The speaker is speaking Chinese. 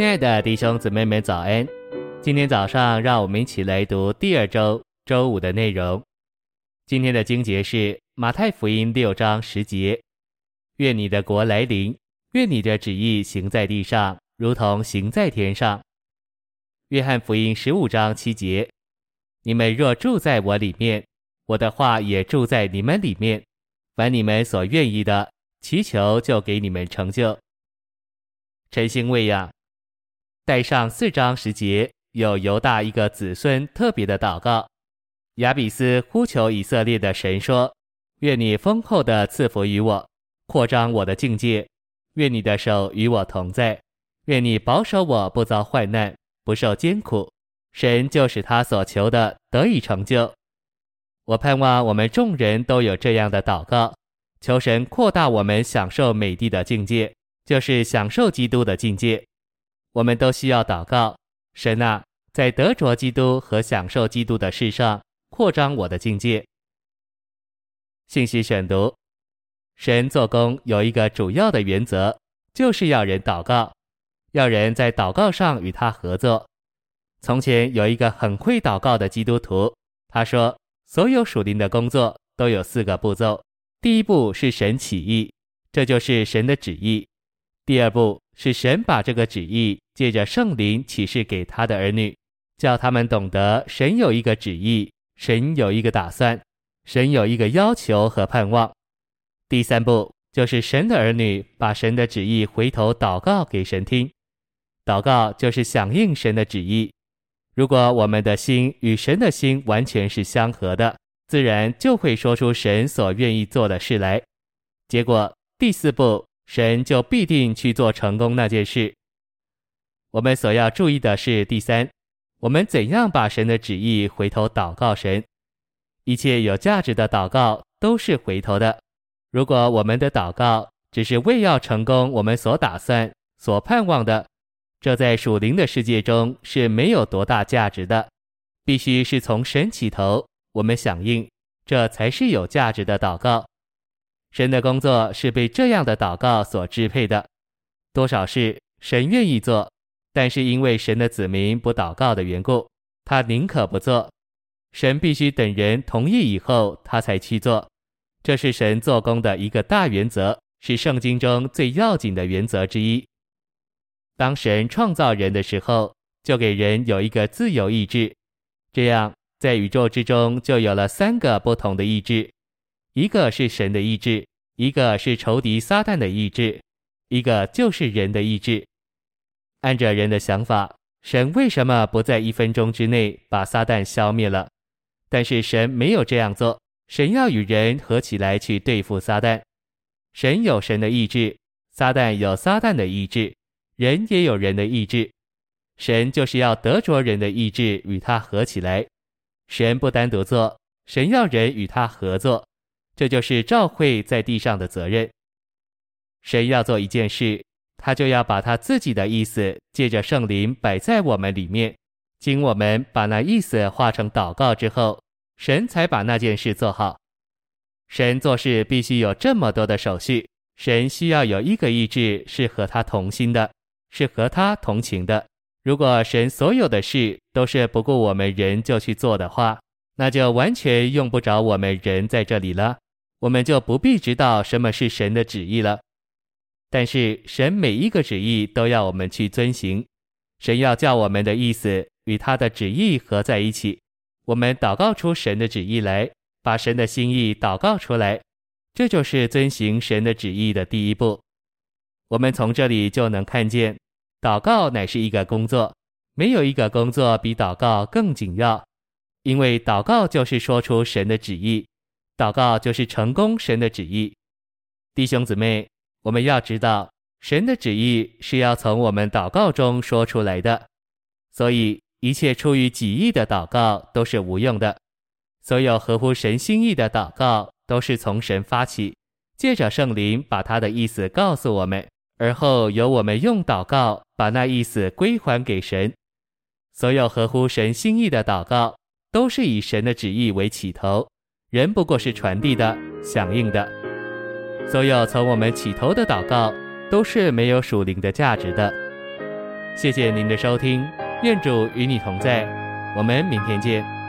亲爱的弟兄姊妹们，早安！今天早上，让我们一起来读第二周周五的内容。今天的经节是马太福音六章十节：“愿你的国来临，愿你的旨意行在地上，如同行在天上。”约翰福音十五章七节：“你们若住在我里面，我的话也住在你们里面，凡你们所愿意的，祈求就给你们成就。”晨星喂养。带上四章十节，有犹大一个子孙特别的祷告。亚比斯呼求以色列的神说：“愿你丰厚的赐福于我，扩张我的境界。愿你的手与我同在。愿你保守我不遭患难，不受艰苦。神就使他所求的得以成就。”我盼望我们众人都有这样的祷告，求神扩大我们享受美地的境界，就是享受基督的境界。我们都需要祷告，神啊，在得着基督和享受基督的事上，扩张我的境界。信息选读：神做工有一个主要的原则，就是要人祷告，要人在祷告上与他合作。从前有一个很会祷告的基督徒，他说，所有属灵的工作都有四个步骤：第一步是神起意，这就是神的旨意；第二步，是神把这个旨意借着圣灵启示给他的儿女，叫他们懂得神有一个旨意，神有一个打算，神有一个要求和盼望。第三步就是神的儿女把神的旨意回头祷告给神听，祷告就是响应神的旨意。如果我们的心与神的心完全是相合的，自然就会说出神所愿意做的事来。结果第四步。神就必定去做成功那件事。我们所要注意的是，第三，我们怎样把神的旨意回头祷告神？一切有价值的祷告都是回头的。如果我们的祷告只是为要成功我们所打算、所盼望的，这在属灵的世界中是没有多大价值的。必须是从神起头，我们响应，这才是有价值的祷告。神的工作是被这样的祷告所支配的，多少事神愿意做，但是因为神的子民不祷告的缘故，他宁可不做。神必须等人同意以后，他才去做。这是神做工的一个大原则，是圣经中最要紧的原则之一。当神创造人的时候，就给人有一个自由意志，这样在宇宙之中就有了三个不同的意志。一个是神的意志，一个是仇敌撒旦的意志，一个就是人的意志。按着人的想法，神为什么不在一分钟之内把撒旦消灭了？但是神没有这样做，神要与人合起来去对付撒旦。神有神的意志，撒旦有撒旦的意志，人也有人的意志。神就是要得着人的意志与他合起来。神不单独做，神要人与他合作。这就是召会在地上的责任。神要做一件事，他就要把他自己的意思借着圣灵摆在我们里面，经我们把那意思化成祷告之后，神才把那件事做好。神做事必须有这么多的手续，神需要有一个意志是和他同心的，是和他同情的。如果神所有的事都是不顾我们人就去做的话，那就完全用不着我们人在这里了。我们就不必知道什么是神的旨意了，但是神每一个旨意都要我们去遵行。神要叫我们的意思与他的旨意合在一起，我们祷告出神的旨意来，把神的心意祷告出来，这就是遵行神的旨意的第一步。我们从这里就能看见，祷告乃是一个工作，没有一个工作比祷告更紧要，因为祷告就是说出神的旨意。祷告就是成功神的旨意，弟兄姊妹，我们要知道，神的旨意是要从我们祷告中说出来的，所以一切出于己意的祷告都是无用的。所有合乎神心意的祷告都是从神发起，借着圣灵把他的意思告诉我们，而后由我们用祷告把那意思归还给神。所有合乎神心意的祷告都是以神的旨意为起头。人不过是传递的、响应的，所有从我们起头的祷告，都是没有属灵的价值的。谢谢您的收听，愿主与你同在，我们明天见。